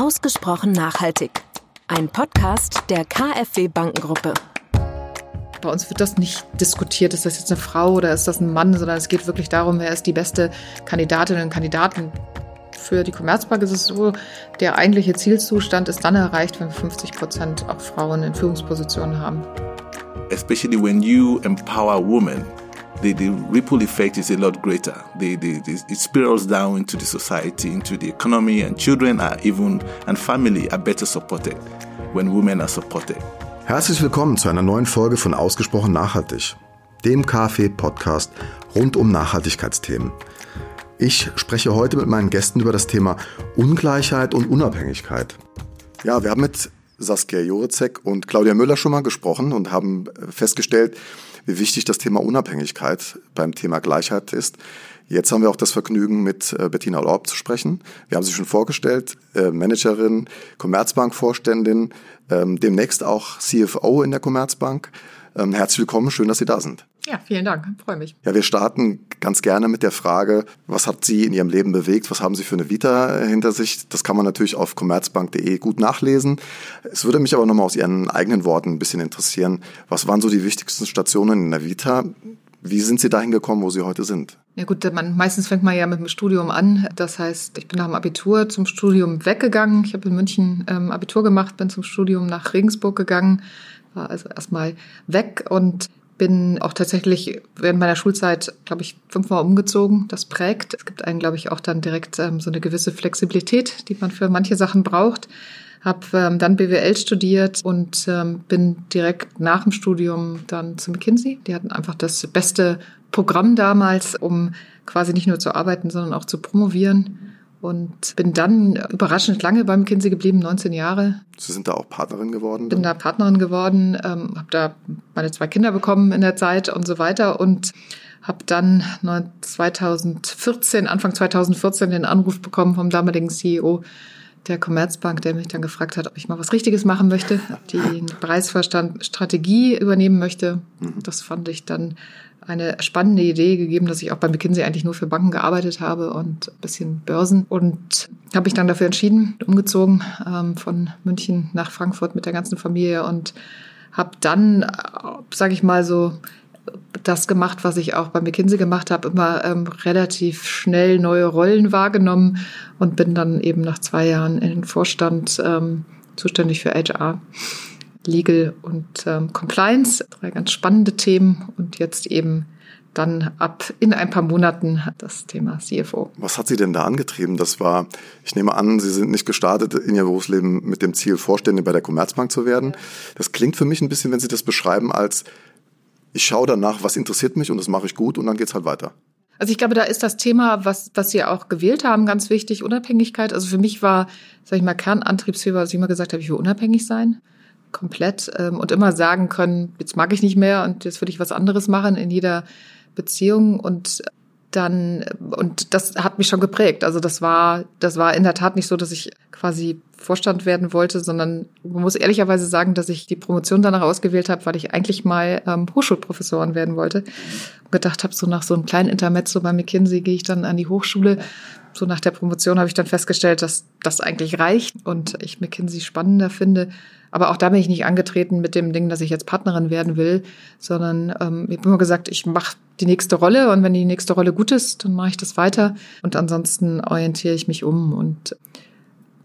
Ausgesprochen nachhaltig. Ein Podcast der KfW Bankengruppe. Bei uns wird das nicht diskutiert, ist das jetzt eine Frau oder ist das ein Mann, sondern es geht wirklich darum, wer ist die beste Kandidatin und Kandidaten. Für die Commerzbank ist es so, der eigentliche Zielzustand ist dann erreicht, wenn wir 50 Prozent auch Frauen in Führungspositionen haben. Especially when you empower women the, the ripple effect is a lot greater. The, the, the, it spirals down into the society, into the economy, and children are even, and family are better supported when women are supported. Herzlich willkommen zu einer neuen Folge von Ausgesprochen Nachhaltig, dem KfW-Podcast rund um Nachhaltigkeitsthemen. Ich spreche heute mit meinen Gästen über das Thema Ungleichheit und Unabhängigkeit. Ja, wir haben mit Saskia Jorecek und Claudia Müller schon mal gesprochen und haben festgestellt, wie wichtig das Thema Unabhängigkeit beim Thema Gleichheit ist. Jetzt haben wir auch das Vergnügen, mit äh, Bettina Lorb zu sprechen. Wir haben sie schon vorgestellt, äh, Managerin, Commerzbank-Vorständin, ähm, demnächst auch CFO in der Commerzbank. Ähm, herzlich willkommen, schön, dass Sie da sind. Ja, vielen Dank, freue mich. Ja, wir starten ganz gerne mit der Frage, was hat Sie in Ihrem Leben bewegt? Was haben Sie für eine Vita hinter sich? Das kann man natürlich auf commerzbank.de gut nachlesen. Es würde mich aber nochmal aus Ihren eigenen Worten ein bisschen interessieren. Was waren so die wichtigsten Stationen in der Vita? Wie sind Sie dahin gekommen, wo Sie heute sind? Ja gut, man, meistens fängt man ja mit dem Studium an. Das heißt, ich bin nach dem Abitur zum Studium weggegangen. Ich habe in München ähm, Abitur gemacht, bin zum Studium nach Regensburg gegangen, war also erstmal weg und bin auch tatsächlich während meiner Schulzeit, glaube ich, fünfmal umgezogen. Das prägt. Es gibt einen, glaube ich, auch dann direkt ähm, so eine gewisse Flexibilität, die man für manche Sachen braucht. Habe ähm, dann BWL studiert und ähm, bin direkt nach dem Studium dann zu McKinsey. Die hatten einfach das beste Programm damals, um quasi nicht nur zu arbeiten, sondern auch zu promovieren und bin dann überraschend lange beim McKinsey geblieben, 19 Jahre. Sie sind da auch Partnerin geworden? Bin da Partnerin geworden, ähm, habe da meine zwei Kinder bekommen in der Zeit und so weiter und habe dann 2014, Anfang 2014 den Anruf bekommen vom damaligen CEO der Commerzbank, der mich dann gefragt hat, ob ich mal was Richtiges machen möchte, die Preisverstand Strategie übernehmen möchte. Mhm. Das fand ich dann eine spannende Idee gegeben, dass ich auch bei McKinsey eigentlich nur für Banken gearbeitet habe und ein bisschen Börsen. Und habe mich dann dafür entschieden, umgezogen ähm, von München nach Frankfurt mit der ganzen Familie und habe dann, äh, sage ich mal so, das gemacht, was ich auch bei McKinsey gemacht habe, immer ähm, relativ schnell neue Rollen wahrgenommen und bin dann eben nach zwei Jahren in den Vorstand ähm, zuständig für HR. Legal und ähm, Compliance. Drei ganz spannende Themen und jetzt eben dann ab in ein paar Monaten das Thema CFO. Was hat Sie denn da angetrieben? Das war, ich nehme an, Sie sind nicht gestartet in Ihr Berufsleben mit dem Ziel, Vorstände bei der Commerzbank zu werden. Das klingt für mich ein bisschen, wenn Sie das beschreiben, als ich schaue danach, was interessiert mich und das mache ich gut und dann geht's halt weiter. Also ich glaube, da ist das Thema, was, was Sie auch gewählt haben, ganz wichtig, Unabhängigkeit. Also für mich war, sag ich mal, Kernantriebsfehler, was ich immer gesagt habe, ich will unabhängig sein komplett ähm, und immer sagen können, jetzt mag ich nicht mehr und jetzt würde ich was anderes machen in jeder Beziehung und dann und das hat mich schon geprägt. Also das war das war in der Tat nicht so, dass ich quasi Vorstand werden wollte, sondern man muss ehrlicherweise sagen, dass ich die Promotion danach ausgewählt habe, weil ich eigentlich mal ähm, Hochschulprofessorin werden wollte. Und gedacht habe, so nach so einem kleinen Intermezzo bei McKinsey gehe ich dann an die Hochschule. So nach der Promotion habe ich dann festgestellt, dass das eigentlich reicht und ich McKinsey spannender finde. Aber auch da bin ich nicht angetreten mit dem Ding, dass ich jetzt Partnerin werden will, sondern ähm, ich habe immer gesagt, ich mache die nächste Rolle und wenn die nächste Rolle gut ist, dann mache ich das weiter. Und ansonsten orientiere ich mich um und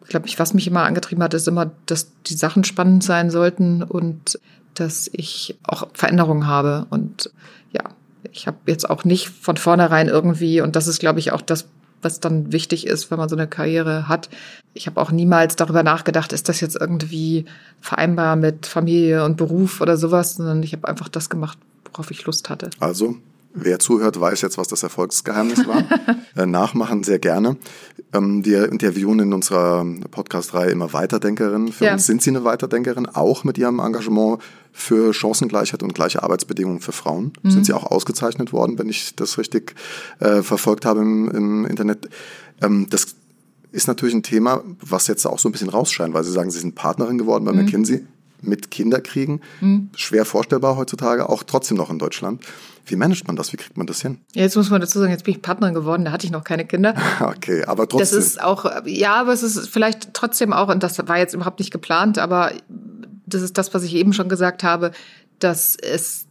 ich glaube, was mich immer angetrieben hat, ist immer, dass die Sachen spannend sein sollten und dass ich auch Veränderungen habe und ja, ich habe jetzt auch nicht von vornherein irgendwie, und das ist, glaube ich, auch das was dann wichtig ist, wenn man so eine Karriere hat. Ich habe auch niemals darüber nachgedacht, ist das jetzt irgendwie vereinbar mit Familie und Beruf oder sowas, sondern ich habe einfach das gemacht, worauf ich Lust hatte. Also Wer zuhört, weiß jetzt, was das Erfolgsgeheimnis war. äh, nachmachen sehr gerne. Ähm, wir interviewen in unserer Podcast-Reihe immer Weiterdenkerinnen. Für ja. uns sind Sie eine Weiterdenkerin, auch mit Ihrem Engagement für Chancengleichheit und gleiche Arbeitsbedingungen für Frauen. Mhm. Sind Sie auch ausgezeichnet worden, wenn ich das richtig äh, verfolgt habe im, im Internet. Ähm, das ist natürlich ein Thema, was jetzt auch so ein bisschen rausscheint, weil Sie sagen, Sie sind Partnerin geworden bei mhm. McKinsey mit Kinderkriegen. Mhm. Schwer vorstellbar heutzutage, auch trotzdem noch in Deutschland. Wie managt man das? Wie kriegt man das hin? Ja, jetzt muss man dazu sagen, jetzt bin ich Partnerin geworden, da hatte ich noch keine Kinder. okay, aber trotzdem. Das ist auch, ja, aber es ist vielleicht trotzdem auch, und das war jetzt überhaupt nicht geplant, aber das ist das, was ich eben schon gesagt habe, dass es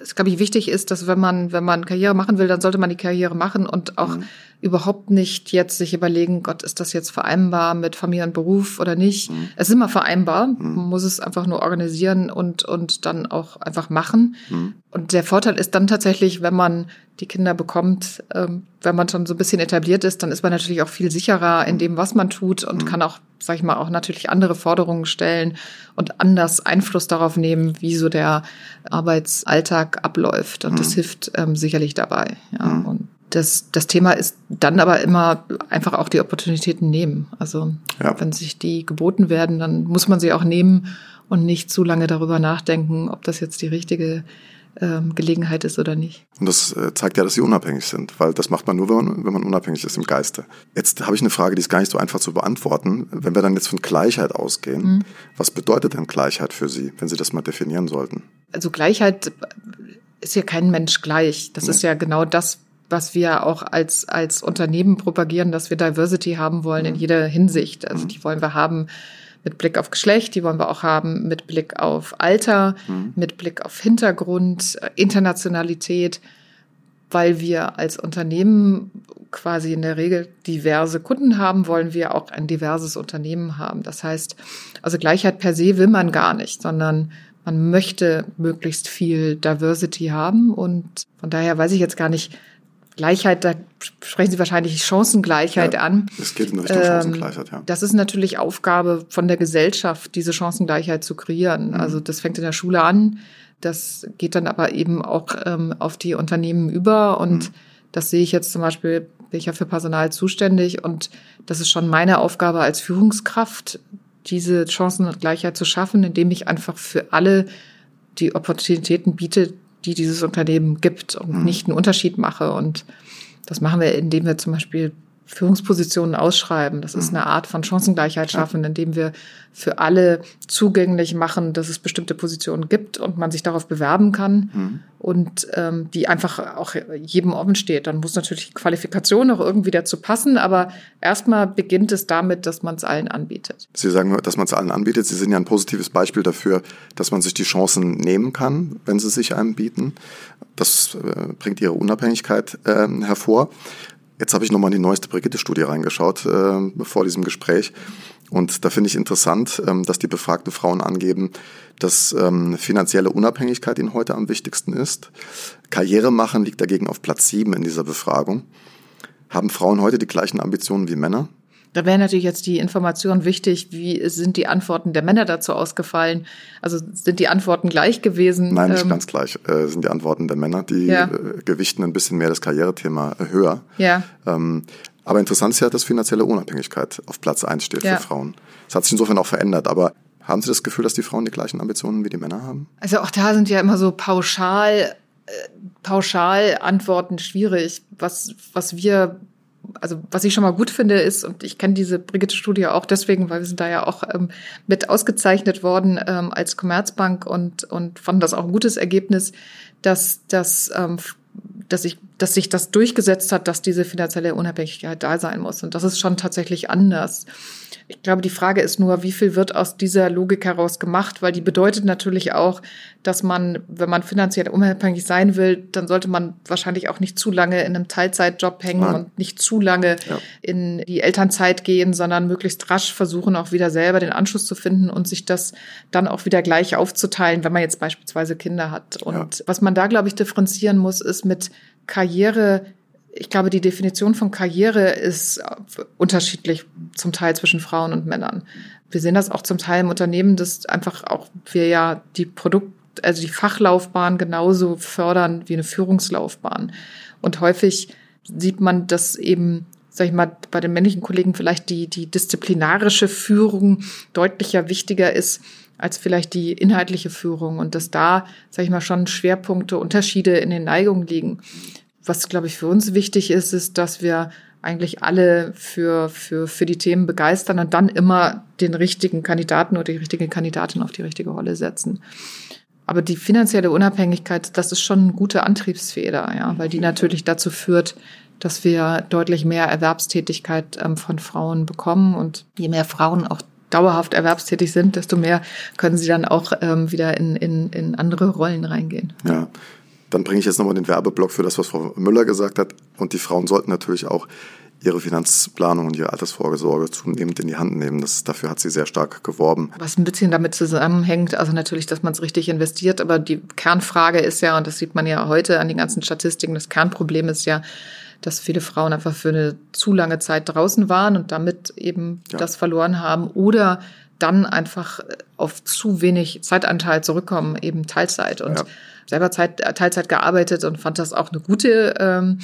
es glaube ich wichtig ist, dass wenn man wenn man Karriere machen will, dann sollte man die Karriere machen und auch mhm überhaupt nicht jetzt sich überlegen, Gott, ist das jetzt vereinbar mit Familie und Beruf oder nicht? Mhm. Es ist immer vereinbar. Mhm. Man muss es einfach nur organisieren und, und dann auch einfach machen. Mhm. Und der Vorteil ist dann tatsächlich, wenn man die Kinder bekommt, ähm, wenn man schon so ein bisschen etabliert ist, dann ist man natürlich auch viel sicherer in dem, was man tut und mhm. kann auch, sag ich mal, auch natürlich andere Forderungen stellen und anders Einfluss darauf nehmen, wie so der Arbeitsalltag abläuft. Und das mhm. hilft ähm, sicherlich dabei. Ja. Mhm. Und das, das Thema ist dann aber immer einfach auch die Opportunitäten nehmen. Also ja. wenn sich die geboten werden, dann muss man sie auch nehmen und nicht zu lange darüber nachdenken, ob das jetzt die richtige ähm, Gelegenheit ist oder nicht. Und das äh, zeigt ja, dass sie unabhängig sind, weil das macht man nur, wenn man, wenn man unabhängig ist im Geiste. Jetzt habe ich eine Frage, die ist gar nicht so einfach zu beantworten. Wenn wir dann jetzt von Gleichheit ausgehen, mhm. was bedeutet denn Gleichheit für Sie, wenn Sie das mal definieren sollten? Also Gleichheit ist ja kein Mensch gleich. Das nee. ist ja genau das, was wir auch als, als Unternehmen propagieren, dass wir Diversity haben wollen in mhm. jeder Hinsicht. Also mhm. die wollen wir haben mit Blick auf Geschlecht, die wollen wir auch haben mit Blick auf Alter, mhm. mit Blick auf Hintergrund, Internationalität, weil wir als Unternehmen quasi in der Regel diverse Kunden haben, wollen wir auch ein diverses Unternehmen haben. Das heißt, also Gleichheit per se will man gar nicht, sondern man möchte möglichst viel Diversity haben und von daher weiß ich jetzt gar nicht, Gleichheit, da sprechen Sie wahrscheinlich Chancengleichheit ja, an. Es geht in Richtung ähm, Chancengleichheit, ja. Das ist natürlich Aufgabe von der Gesellschaft, diese Chancengleichheit zu kreieren. Mhm. Also das fängt in der Schule an, das geht dann aber eben auch ähm, auf die Unternehmen über und mhm. das sehe ich jetzt zum Beispiel, bin ich ja für Personal zuständig und das ist schon meine Aufgabe als Führungskraft, diese Chancengleichheit zu schaffen, indem ich einfach für alle die Opportunitäten biete, die dieses Unternehmen gibt und mhm. nicht einen Unterschied mache. Und das machen wir, indem wir zum Beispiel Führungspositionen ausschreiben. Das ist mhm. eine Art von Chancengleichheit schaffen, indem wir für alle zugänglich machen, dass es bestimmte Positionen gibt und man sich darauf bewerben kann mhm. und ähm, die einfach auch jedem offen steht. Dann muss natürlich die Qualifikation auch irgendwie dazu passen, aber erstmal beginnt es damit, dass man es allen anbietet. Sie sagen, dass man es allen anbietet. Sie sind ja ein positives Beispiel dafür, dass man sich die Chancen nehmen kann, wenn sie sich einem bieten. Das äh, bringt ihre Unabhängigkeit äh, hervor. Jetzt habe ich nochmal in die neueste Brigitte-Studie reingeschaut äh, vor diesem Gespräch. Und da finde ich interessant, ähm, dass die befragten Frauen angeben, dass ähm, finanzielle Unabhängigkeit ihnen heute am wichtigsten ist. Karriere machen liegt dagegen auf Platz sieben in dieser Befragung. Haben Frauen heute die gleichen Ambitionen wie Männer? Da wäre natürlich jetzt die Information wichtig, wie sind die Antworten der Männer dazu ausgefallen? Also sind die Antworten gleich gewesen? Nein, nicht ähm, ganz gleich. Äh, sind die Antworten der Männer, die ja. äh, gewichten ein bisschen mehr das Karrierethema äh, höher. Ja. Ähm, aber interessant ist ja, dass finanzielle Unabhängigkeit auf Platz eins steht ja. für Frauen. Das hat sich insofern auch verändert, aber haben Sie das Gefühl, dass die Frauen die gleichen Ambitionen wie die Männer haben? Also auch da sind ja immer so pauschal, äh, pauschal Antworten schwierig. Was, was wir also was ich schon mal gut finde ist, und ich kenne diese Brigitte-Studie auch deswegen, weil wir sind da ja auch ähm, mit ausgezeichnet worden ähm, als Commerzbank und, und fanden das auch ein gutes Ergebnis, dass, dass, ähm, dass, ich, dass sich das durchgesetzt hat, dass diese finanzielle Unabhängigkeit da sein muss. Und das ist schon tatsächlich anders. Ich glaube, die Frage ist nur, wie viel wird aus dieser Logik heraus gemacht, weil die bedeutet natürlich auch, dass man, wenn man finanziell unabhängig sein will, dann sollte man wahrscheinlich auch nicht zu lange in einem Teilzeitjob hängen Nein. und nicht zu lange ja. in die Elternzeit gehen, sondern möglichst rasch versuchen, auch wieder selber den Anschluss zu finden und sich das dann auch wieder gleich aufzuteilen, wenn man jetzt beispielsweise Kinder hat. Und ja. was man da, glaube ich, differenzieren muss, ist mit Karriere ich glaube, die Definition von Karriere ist unterschiedlich zum Teil zwischen Frauen und Männern. Wir sehen das auch zum Teil im Unternehmen, dass einfach auch wir ja die Produkt, also die Fachlaufbahn genauso fördern wie eine Führungslaufbahn. Und häufig sieht man, dass eben, sag ich mal, bei den männlichen Kollegen vielleicht die, die disziplinarische Führung deutlicher wichtiger ist als vielleicht die inhaltliche Führung und dass da, sag ich mal, schon Schwerpunkte, Unterschiede in den Neigungen liegen was, glaube ich, für uns wichtig ist, ist, dass wir eigentlich alle für, für, für die Themen begeistern und dann immer den richtigen Kandidaten oder die richtige Kandidatin auf die richtige Rolle setzen. Aber die finanzielle Unabhängigkeit, das ist schon eine gute Antriebsfeder, ja, weil die natürlich dazu führt, dass wir deutlich mehr Erwerbstätigkeit ähm, von Frauen bekommen und je mehr Frauen auch dauerhaft erwerbstätig sind, desto mehr können sie dann auch ähm, wieder in, in, in andere Rollen reingehen. Ja, dann bringe ich jetzt nochmal den Werbeblock für das, was Frau Müller gesagt hat. Und die Frauen sollten natürlich auch ihre Finanzplanung und ihre Altersvorsorge zunehmend in die Hand nehmen. Das, dafür hat sie sehr stark geworben. Was ein bisschen damit zusammenhängt, also natürlich, dass man es richtig investiert, aber die Kernfrage ist ja, und das sieht man ja heute an den ganzen Statistiken, das Kernproblem ist ja, dass viele Frauen einfach für eine zu lange Zeit draußen waren und damit eben ja. das verloren haben oder dann einfach auf zu wenig Zeitanteil zurückkommen, eben Teilzeit. Und ja. selber Zeit, Teilzeit gearbeitet und fand das auch eine gute ähm,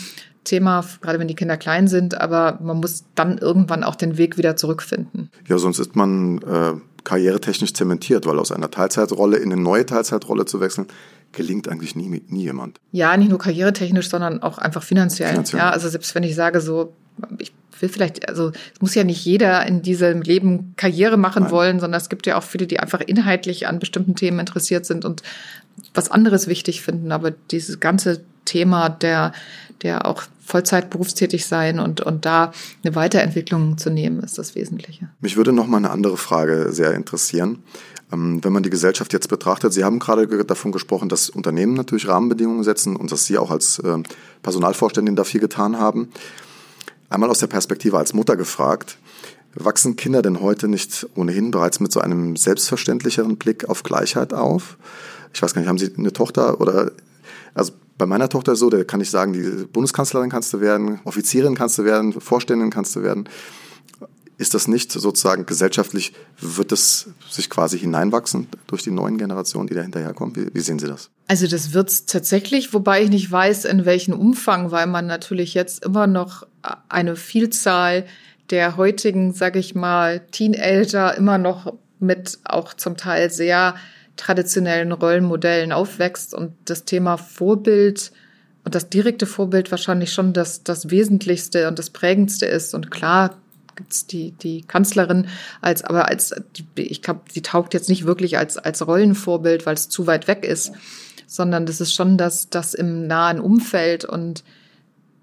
Thema, gerade wenn die Kinder klein sind, aber man muss dann irgendwann auch den Weg wieder zurückfinden. Ja, sonst ist man äh, karrieretechnisch zementiert, weil aus einer Teilzeitrolle in eine neue Teilzeitrolle zu wechseln, gelingt eigentlich nie, nie jemand. Ja, nicht nur karrieretechnisch, sondern auch einfach finanziell. finanziell. Ja, also selbst wenn ich sage so, ich will vielleicht, also es muss ja nicht jeder in diesem Leben Karriere machen Nein. wollen, sondern es gibt ja auch viele, die einfach inhaltlich an bestimmten Themen interessiert sind und was anderes wichtig finden. Aber dieses ganze Thema der, der auch Vollzeit berufstätig sein und, und da eine Weiterentwicklung zu nehmen, ist das Wesentliche. Mich würde noch mal eine andere Frage sehr interessieren. Ähm, wenn man die Gesellschaft jetzt betrachtet, Sie haben gerade davon gesprochen, dass Unternehmen natürlich Rahmenbedingungen setzen und dass Sie auch als ähm, Personalvorständin da viel getan haben. Einmal aus der Perspektive als Mutter gefragt, wachsen Kinder denn heute nicht ohnehin bereits mit so einem selbstverständlicheren Blick auf Gleichheit auf? Ich weiß gar nicht, haben Sie eine Tochter oder, also bei meiner Tochter so, da kann ich sagen, die Bundeskanzlerin kannst du werden, Offizierin kannst du werden, Vorständin kannst du werden ist das nicht sozusagen gesellschaftlich, wird es sich quasi hineinwachsen durch die neuen Generationen, die da hinterherkommen? Wie, wie sehen Sie das? Also das wird es tatsächlich, wobei ich nicht weiß, in welchem Umfang, weil man natürlich jetzt immer noch eine Vielzahl der heutigen, sage ich mal, Teenager immer noch mit auch zum Teil sehr traditionellen Rollenmodellen aufwächst und das Thema Vorbild und das direkte Vorbild wahrscheinlich schon das, das Wesentlichste und das Prägendste ist. Und klar, gibt's die, die Kanzlerin als, aber als, die, ich glaube, sie taugt jetzt nicht wirklich als, als Rollenvorbild, weil es zu weit weg ist, sondern das ist schon das, das im nahen Umfeld und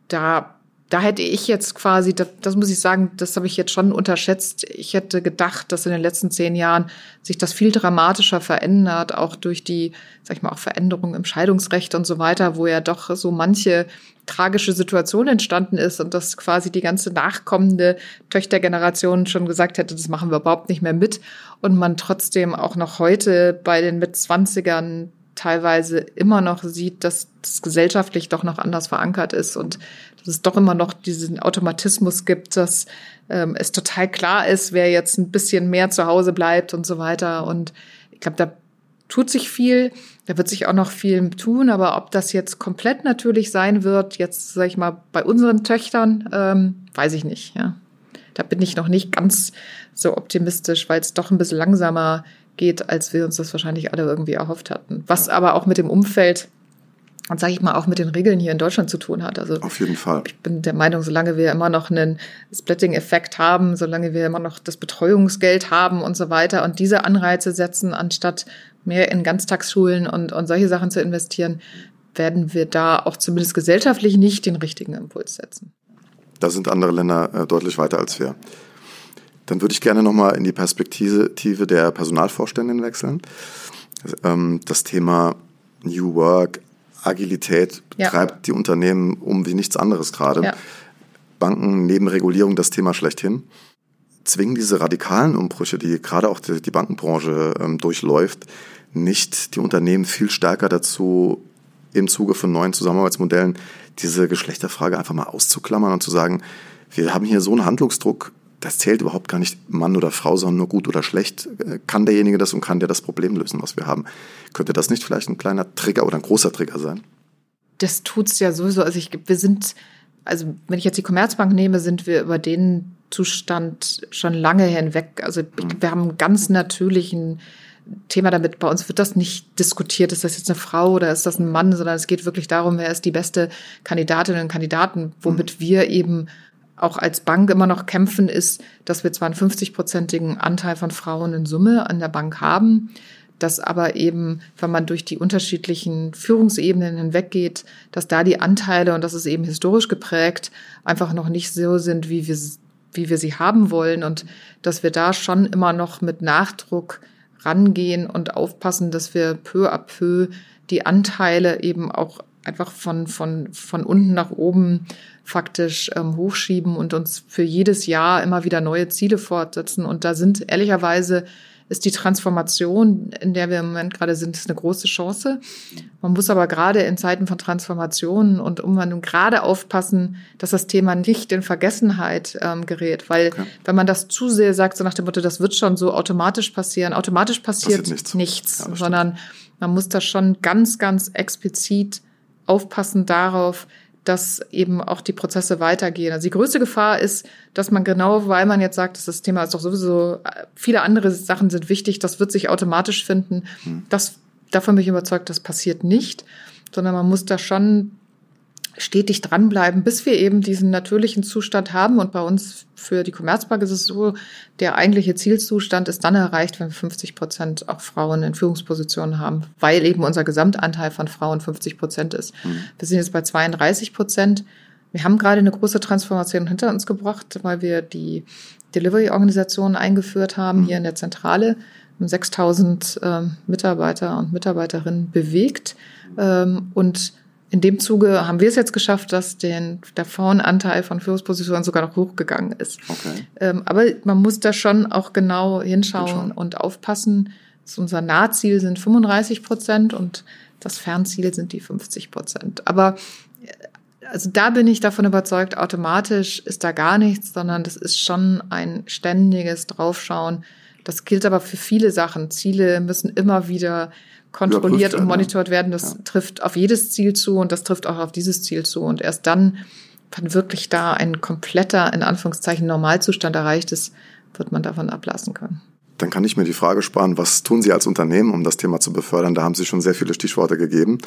da da hätte ich jetzt quasi, das, das muss ich sagen, das habe ich jetzt schon unterschätzt. Ich hätte gedacht, dass in den letzten zehn Jahren sich das viel dramatischer verändert, auch durch die, sag ich mal, auch Veränderungen im Scheidungsrecht und so weiter, wo ja doch so manche tragische Situation entstanden ist und dass quasi die ganze nachkommende Töchtergeneration schon gesagt hätte, das machen wir überhaupt nicht mehr mit und man trotzdem auch noch heute bei den Mitzwanzigern teilweise immer noch sieht, dass das gesellschaftlich doch noch anders verankert ist und dass es doch immer noch diesen Automatismus gibt, dass ähm, es total klar ist, wer jetzt ein bisschen mehr zu Hause bleibt und so weiter. Und ich glaube, da tut sich viel, da wird sich auch noch viel tun, aber ob das jetzt komplett natürlich sein wird, jetzt sage ich mal bei unseren Töchtern, ähm, weiß ich nicht. Ja, da bin ich noch nicht ganz so optimistisch, weil es doch ein bisschen langsamer geht, als wir uns das wahrscheinlich alle irgendwie erhofft hatten. Was aber auch mit dem Umfeld und sage ich mal auch mit den Regeln hier in Deutschland zu tun hat. Also auf jeden Fall. Ich bin der Meinung, solange wir immer noch einen Splitting-Effekt haben, solange wir immer noch das Betreuungsgeld haben und so weiter und diese Anreize setzen, anstatt mehr in Ganztagsschulen und, und solche Sachen zu investieren, werden wir da auch zumindest gesellschaftlich nicht den richtigen Impuls setzen. Da sind andere Länder äh, deutlich weiter als wir. Dann würde ich gerne nochmal in die Perspektive der Personalvorständin wechseln. Ähm, das Thema New Work, Agilität ja. treibt die Unternehmen um wie nichts anderes gerade. Ja. Banken neben Regulierung das Thema schlechthin. Zwingen diese radikalen Umbrüche, die gerade auch die, die Bankenbranche ähm, durchläuft, nicht die Unternehmen viel stärker dazu, im Zuge von neuen Zusammenarbeitsmodellen diese Geschlechterfrage einfach mal auszuklammern und zu sagen, wir haben hier so einen Handlungsdruck, das zählt überhaupt gar nicht Mann oder Frau, sondern nur gut oder schlecht. Äh, kann derjenige das und kann der das Problem lösen, was wir haben? Könnte das nicht vielleicht ein kleiner Trigger oder ein großer Trigger sein? Das tut's ja sowieso. Also ich, wir sind, also wenn ich jetzt die Commerzbank nehme, sind wir über den Zustand schon lange hinweg. Also mhm. wir haben einen ganz natürlichen Thema damit. Bei uns wird das nicht diskutiert, ist das jetzt eine Frau oder ist das ein Mann, sondern es geht wirklich darum, wer ist die beste Kandidatin und Kandidaten, womit mhm. wir eben auch als Bank immer noch kämpfen, ist, dass wir zwar einen 50-prozentigen Anteil von Frauen in Summe an der Bank haben, dass aber eben, wenn man durch die unterschiedlichen Führungsebenen hinweggeht, dass da die Anteile, und das ist eben historisch geprägt, einfach noch nicht so sind, wie wir, wie wir sie haben wollen. Und dass wir da schon immer noch mit Nachdruck rangehen und aufpassen, dass wir peu à peu die Anteile eben auch einfach von, von, von unten nach oben faktisch ähm, hochschieben und uns für jedes Jahr immer wieder neue Ziele fortsetzen. Und da sind ehrlicherweise ist die Transformation, in der wir im Moment gerade sind, eine große Chance. Man muss aber gerade in Zeiten von Transformationen und Umwandlung gerade aufpassen, dass das Thema nicht in Vergessenheit ähm, gerät. Weil okay. wenn man das zu sehr sagt, so nach dem Motto, das wird schon so automatisch passieren, automatisch passiert, passiert nichts, nichts ja, sondern man muss da schon ganz, ganz explizit aufpassen darauf, dass eben auch die Prozesse weitergehen. Also die größte Gefahr ist, dass man genau, weil man jetzt sagt, dass das Thema ist doch sowieso, viele andere Sachen sind wichtig, das wird sich automatisch finden. Hm. Das, davon bin ich überzeugt, das passiert nicht, sondern man muss da schon stetig dranbleiben, bis wir eben diesen natürlichen Zustand haben. Und bei uns für die Commerzbank ist es so, der eigentliche Zielzustand ist dann erreicht, wenn wir 50 Prozent auch Frauen in Führungspositionen haben, weil eben unser Gesamtanteil von Frauen 50 Prozent ist. Mhm. Wir sind jetzt bei 32 Prozent. Wir haben gerade eine große Transformation hinter uns gebracht, weil wir die Delivery-Organisation eingeführt haben mhm. hier in der Zentrale. 6000 ähm, Mitarbeiter und Mitarbeiterinnen bewegt ähm, und in dem Zuge haben wir es jetzt geschafft, dass den, der Frauenanteil von Führungspositionen sogar noch hochgegangen ist. Okay. Ähm, aber man muss da schon auch genau hinschauen, hinschauen. und aufpassen. Unser Nahziel sind 35 Prozent und das Fernziel sind die 50 Prozent. Aber äh, also da bin ich davon überzeugt, automatisch ist da gar nichts, sondern das ist schon ein ständiges Draufschauen. Das gilt aber für viele Sachen. Ziele müssen immer wieder kontrolliert und monitort werden. Das ja. trifft auf jedes Ziel zu und das trifft auch auf dieses Ziel zu. Und erst dann, wenn wirklich da ein kompletter, in Anführungszeichen, Normalzustand erreicht ist, wird man davon ablassen können. Dann kann ich mir die Frage sparen, was tun Sie als Unternehmen, um das Thema zu befördern? Da haben Sie schon sehr viele Stichworte gegeben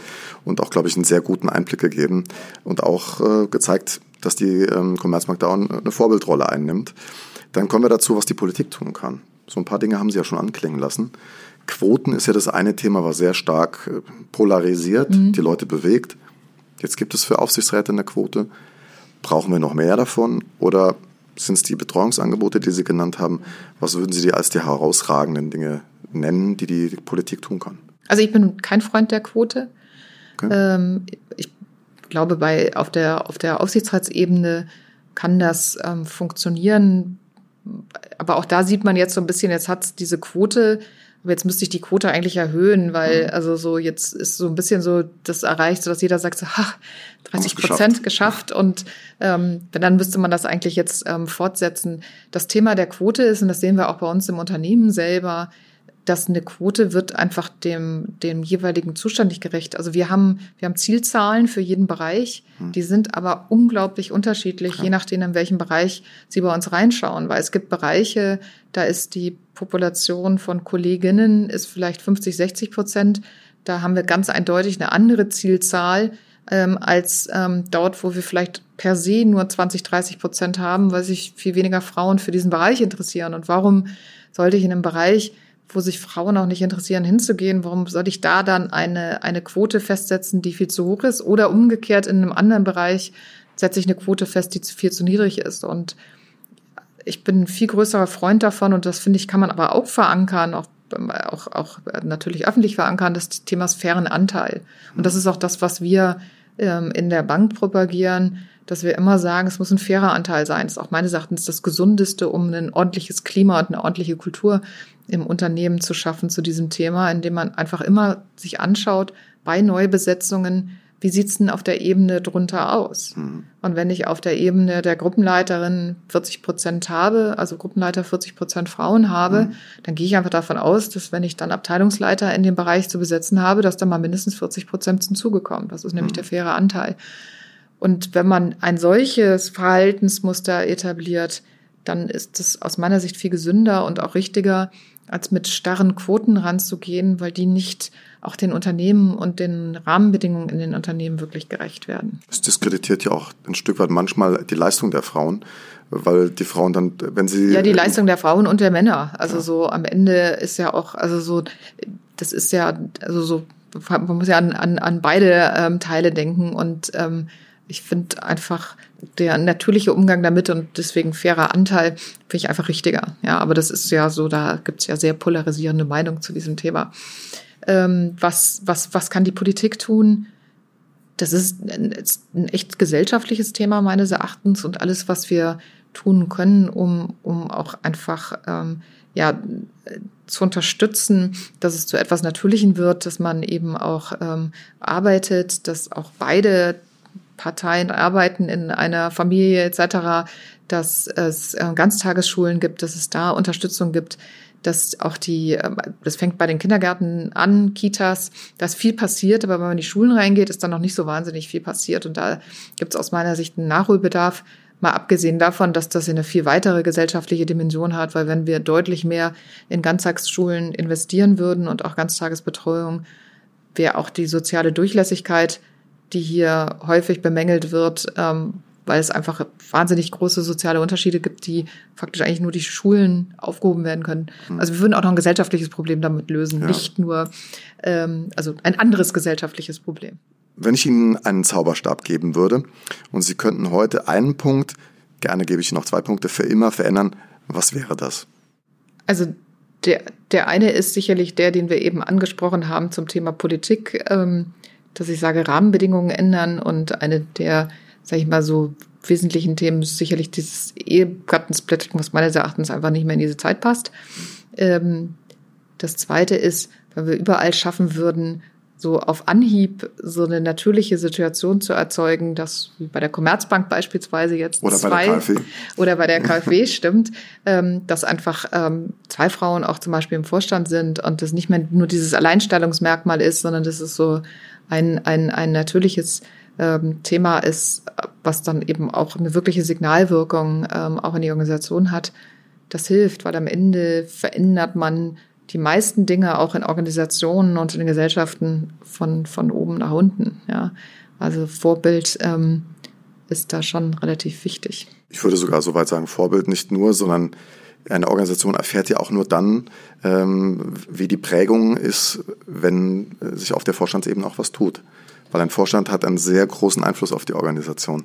und auch, glaube ich, einen sehr guten Einblick gegeben und auch äh, gezeigt, dass die ähm, Commerzbank da eine Vorbildrolle einnimmt. Dann kommen wir dazu, was die Politik tun kann. So ein paar Dinge haben Sie ja schon anklingen lassen. Quoten ist ja das eine Thema, was sehr stark äh, polarisiert, mhm. die Leute bewegt. Jetzt gibt es für Aufsichtsräte eine Quote. Brauchen wir noch mehr davon? Oder sind es die Betreuungsangebote, die Sie genannt haben? Was würden Sie die als die herausragenden Dinge nennen, die die Politik tun kann? Also ich bin kein Freund der Quote. Okay. Ähm, ich glaube, bei, auf, der, auf der Aufsichtsratsebene kann das ähm, funktionieren. Aber auch da sieht man jetzt so ein bisschen, jetzt hat diese Quote aber jetzt müsste ich die Quote eigentlich erhöhen, weil mhm. also so jetzt ist so ein bisschen so das erreicht, so dass jeder sagt so, ha, 30 Prozent geschafft. geschafft. Und ähm, dann müsste man das eigentlich jetzt ähm, fortsetzen. Das Thema der Quote ist, und das sehen wir auch bei uns im Unternehmen selber, dass eine Quote wird einfach dem, dem jeweiligen Zustand nicht gerecht. Also wir haben, wir haben Zielzahlen für jeden Bereich, hm. die sind aber unglaublich unterschiedlich, Klar. je nachdem, in welchem Bereich Sie bei uns reinschauen, weil es gibt Bereiche, da ist die Population von Kolleginnen ist vielleicht 50, 60 Prozent. Da haben wir ganz eindeutig eine andere Zielzahl ähm, als ähm, dort, wo wir vielleicht per se nur 20, 30 Prozent haben, weil sich viel weniger Frauen für diesen Bereich interessieren. Und warum sollte ich in einem Bereich wo sich Frauen auch nicht interessieren, hinzugehen, warum soll ich da dann eine, eine Quote festsetzen, die viel zu hoch ist? Oder umgekehrt in einem anderen Bereich setze ich eine Quote fest, die viel zu niedrig ist. Und ich bin ein viel größerer Freund davon und das finde ich, kann man aber auch verankern, auch, auch, auch natürlich öffentlich verankern, das Thema fairen Anteil. Und das ist auch das, was wir ähm, in der Bank propagieren, dass wir immer sagen, es muss ein fairer Anteil sein. Das ist auch meines Erachtens das Gesundeste, um ein ordentliches Klima und eine ordentliche Kultur im Unternehmen zu schaffen zu diesem Thema, indem man einfach immer sich anschaut, bei Neubesetzungen, wie sieht's denn auf der Ebene drunter aus? Mhm. Und wenn ich auf der Ebene der Gruppenleiterin 40 Prozent habe, also Gruppenleiter 40 Prozent Frauen habe, mhm. dann gehe ich einfach davon aus, dass wenn ich dann Abteilungsleiter in dem Bereich zu besetzen habe, dass da mal mindestens 40 Prozent hinzugekommen. Das ist nämlich mhm. der faire Anteil. Und wenn man ein solches Verhaltensmuster etabliert, dann ist es aus meiner Sicht viel gesünder und auch richtiger, als mit starren Quoten ranzugehen, weil die nicht auch den Unternehmen und den Rahmenbedingungen in den Unternehmen wirklich gerecht werden. Es diskreditiert ja auch ein Stück weit manchmal die Leistung der Frauen, weil die Frauen dann, wenn sie. Ja, die Leistung der Frauen und der Männer. Also ja. so am Ende ist ja auch, also so, das ist ja, also so, man muss ja an, an, an beide ähm, Teile denken und ähm, ich finde einfach der natürliche Umgang damit und deswegen fairer Anteil finde ich einfach richtiger. Ja, aber das ist ja so, da gibt es ja sehr polarisierende Meinungen zu diesem Thema. Ähm, was, was, was kann die Politik tun? Das ist ein, ein echt gesellschaftliches Thema meines Erachtens und alles, was wir tun können, um, um auch einfach ähm, ja, zu unterstützen, dass es zu etwas Natürlichen wird, dass man eben auch ähm, arbeitet, dass auch beide Parteien arbeiten in einer Familie etc., dass es äh, Ganztagesschulen gibt, dass es da Unterstützung gibt, dass auch die, ähm, das fängt bei den Kindergärten an, Kitas, dass viel passiert, aber wenn man in die Schulen reingeht, ist dann noch nicht so wahnsinnig viel passiert. Und da gibt es aus meiner Sicht einen Nachholbedarf, mal abgesehen davon, dass das eine viel weitere gesellschaftliche Dimension hat, weil wenn wir deutlich mehr in Ganztagsschulen investieren würden und auch Ganztagesbetreuung, wäre auch die soziale Durchlässigkeit die hier häufig bemängelt wird, ähm, weil es einfach wahnsinnig große soziale Unterschiede gibt, die faktisch eigentlich nur die Schulen aufgehoben werden können. Hm. Also wir würden auch noch ein gesellschaftliches Problem damit lösen, ja. nicht nur, ähm, also ein anderes gesellschaftliches Problem. Wenn ich Ihnen einen Zauberstab geben würde und Sie könnten heute einen Punkt, gerne gebe ich Ihnen noch zwei Punkte, für immer verändern, was wäre das? Also der, der eine ist sicherlich der, den wir eben angesprochen haben zum Thema Politik. Ähm, dass ich sage, Rahmenbedingungen ändern und eine der, sage ich mal, so wesentlichen Themen ist sicherlich dieses Ehegattensplitting, was meines Erachtens einfach nicht mehr in diese Zeit passt. Ähm, das zweite ist, wenn wir überall schaffen würden, so auf Anhieb so eine natürliche Situation zu erzeugen, dass wie bei der Commerzbank beispielsweise jetzt oder zwei bei der KfW. oder bei der KfW stimmt, ähm, dass einfach ähm, zwei Frauen auch zum Beispiel im Vorstand sind und das nicht mehr nur dieses Alleinstellungsmerkmal ist, sondern das ist so ein, ein, ein natürliches ähm, Thema ist, was dann eben auch eine wirkliche Signalwirkung ähm, auch in die Organisation hat. Das hilft, weil am Ende verändert man die meisten Dinge auch in Organisationen und in Gesellschaften von, von oben nach unten. Ja. Also Vorbild ähm, ist da schon relativ wichtig. Ich würde sogar so weit sagen, Vorbild nicht nur, sondern eine Organisation erfährt ja auch nur dann, ähm, wie die Prägung ist, wenn sich auf der Vorstandsebene auch was tut. Weil ein Vorstand hat einen sehr großen Einfluss auf die Organisation.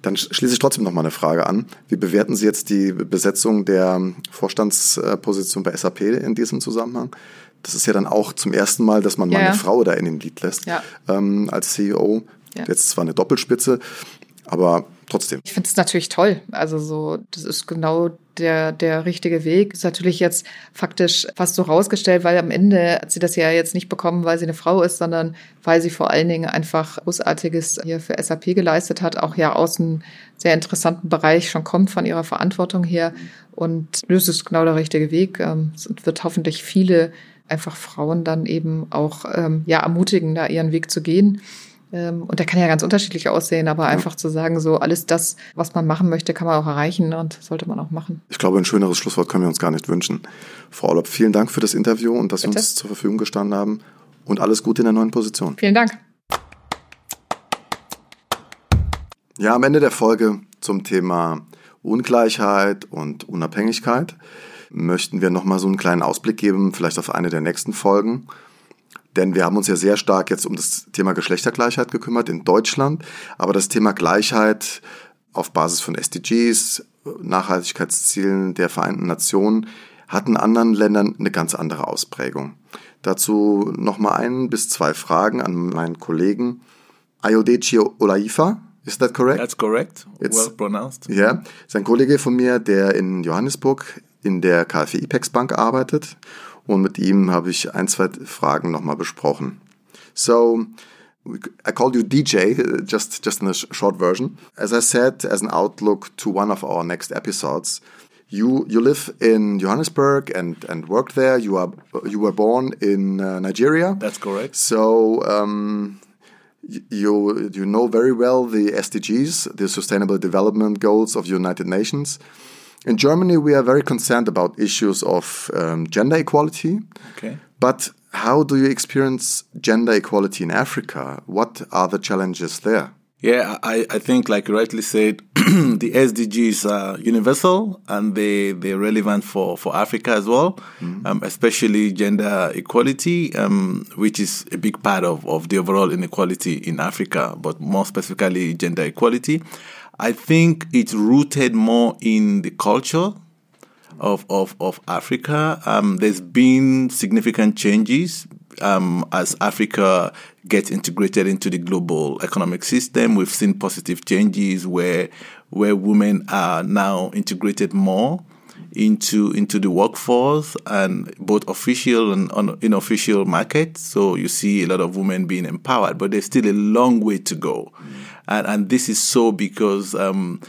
Dann schließe ich trotzdem noch mal eine Frage an. Wie bewerten Sie jetzt die Besetzung der Vorstandsposition bei SAP in diesem Zusammenhang? Das ist ja dann auch zum ersten Mal, dass man ja. mal eine Frau da in den Lied lässt ja. ähm, als CEO. Jetzt zwar eine Doppelspitze, aber trotzdem. Ich finde es natürlich toll. Also so, das ist genau der, der richtige Weg. Ist natürlich jetzt faktisch fast so rausgestellt, weil am Ende hat sie das ja jetzt nicht bekommen, weil sie eine Frau ist, sondern weil sie vor allen Dingen einfach Großartiges hier für SAP geleistet hat, auch ja aus einem sehr interessanten Bereich schon kommt von ihrer Verantwortung her. Und das ist genau der richtige Weg. Ähm, es wird hoffentlich viele einfach Frauen dann eben auch ähm, ja ermutigen, da ihren Weg zu gehen. Ähm, und der kann ja ganz unterschiedlich aussehen, aber einfach zu sagen, so alles das, was man machen möchte, kann man auch erreichen und sollte man auch machen. Ich glaube, ein schöneres Schlusswort können wir uns gar nicht wünschen. Frau Orlob, vielen Dank für das Interview und dass Bitte? Sie uns zur Verfügung gestanden haben und alles Gute in der neuen Position. Vielen Dank. Ja, am Ende der Folge zum Thema Ungleichheit und Unabhängigkeit möchten wir nochmal so einen kleinen Ausblick geben, vielleicht auf eine der nächsten Folgen. Denn wir haben uns ja sehr stark jetzt um das Thema Geschlechtergleichheit gekümmert in Deutschland. Aber das Thema Gleichheit auf Basis von SDGs, Nachhaltigkeitszielen der Vereinten Nationen, hat in anderen Ländern eine ganz andere Ausprägung. Dazu nochmal ein bis zwei Fragen an meinen Kollegen. Ayodeci Olaifa, is that correct? That's correct. It's, well pronounced. Ja, yeah. sein Kollege von mir, der in Johannesburg in der KfW IPEX Bank arbeitet und mit ihm habe ich ein, zwei Fragen nochmal besprochen. So, I called you DJ, just, just in a short version. As I said, as an outlook to one of our next episodes, you, you live in Johannesburg and, and worked there. You, are, you were born in uh, Nigeria. That's correct. So, um, you, you know very well the SDGs, the Sustainable Development Goals of the United Nations. In Germany, we are very concerned about issues of um, gender equality. Okay. But how do you experience gender equality in Africa? What are the challenges there? Yeah, I, I think, like you rightly said, the SDGs are universal and they, they're relevant for, for Africa as well, mm-hmm. um, especially gender equality, um, which is a big part of, of the overall inequality in Africa, but more specifically, gender equality. I think it's rooted more in the culture of, of, of Africa. Um, there's been significant changes um, as Africa gets integrated into the global economic system. We've seen positive changes where where women are now integrated more into into the workforce and both official and unofficial markets. So you see a lot of women being empowered, but there's still a long way to go, mm. And and this is so because. Um,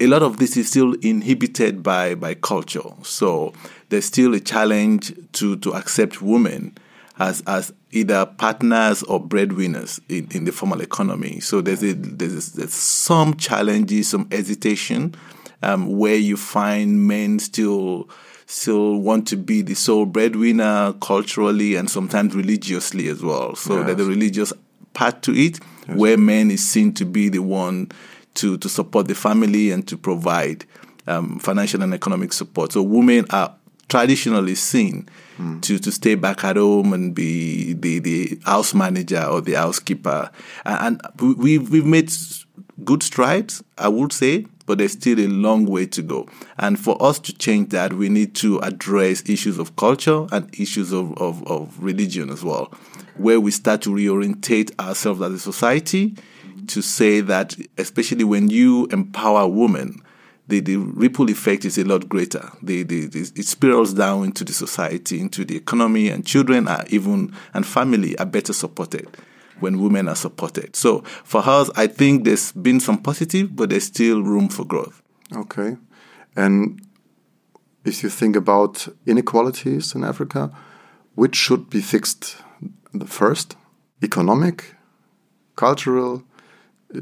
a lot of this is still inhibited by, by culture. So there's still a challenge to, to accept women as as either partners or breadwinners in, in the formal economy. So there's a, there's, there's some challenges, some hesitation, um, where you find men still still want to be the sole breadwinner culturally and sometimes religiously as well. So yes. there's a religious part to it, yes. where men is seen to be the one to to support the family and to provide um, financial and economic support. So women are traditionally seen mm. to, to stay back at home and be the, the house manager or the housekeeper. And, and we've, we've made good strides, I would say, but there's still a long way to go. And for us to change that, we need to address issues of culture and issues of, of, of religion as well, where we start to reorientate ourselves as a society to say that, especially when you empower women, the, the ripple effect is a lot greater. The, the, the, it spirals down into the society, into the economy, and children are even, and family are better supported when women are supported. So for us, I think there's been some positive, but there's still room for growth. Okay. And if you think about inequalities in Africa, which should be fixed the first? Economic, cultural,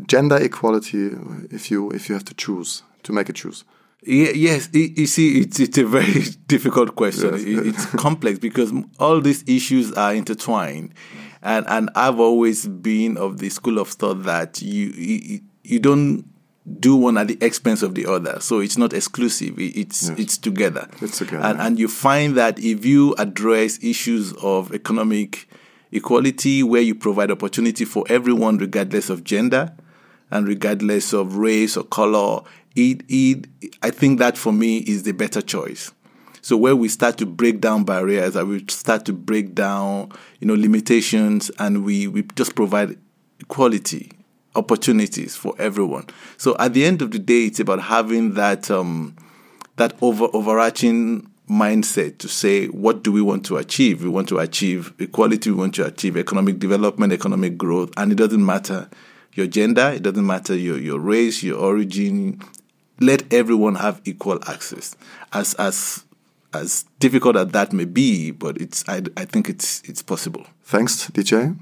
gender equality, if you if you have to choose to make a choose? Yes, you see, it's, it's a very difficult question. Yes. It's complex because all these issues are intertwined, and and I've always been of the school of thought that you you, you don't do one at the expense of the other. So it's not exclusive. It's yes. it's together. It's together. And and you find that if you address issues of economic equality, where you provide opportunity for everyone, regardless of gender and regardless of race or color, it, it, I think that for me is the better choice. So where we start to break down barriers, and we start to break down, you know, limitations, and we, we just provide equality, opportunities for everyone. So at the end of the day, it's about having that um, that over overarching mindset to say what do we want to achieve? We want to achieve equality. We want to achieve economic development, economic growth, and it doesn't matter your gender, it doesn't matter your your race, your origin, let everyone have equal access. As as as difficult as that may be, but it's I, I think it's it's possible. Thanks, DJ.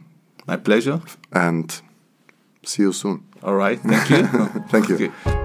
My pleasure. And see you soon. All right. Thank you. Thank you. Okay.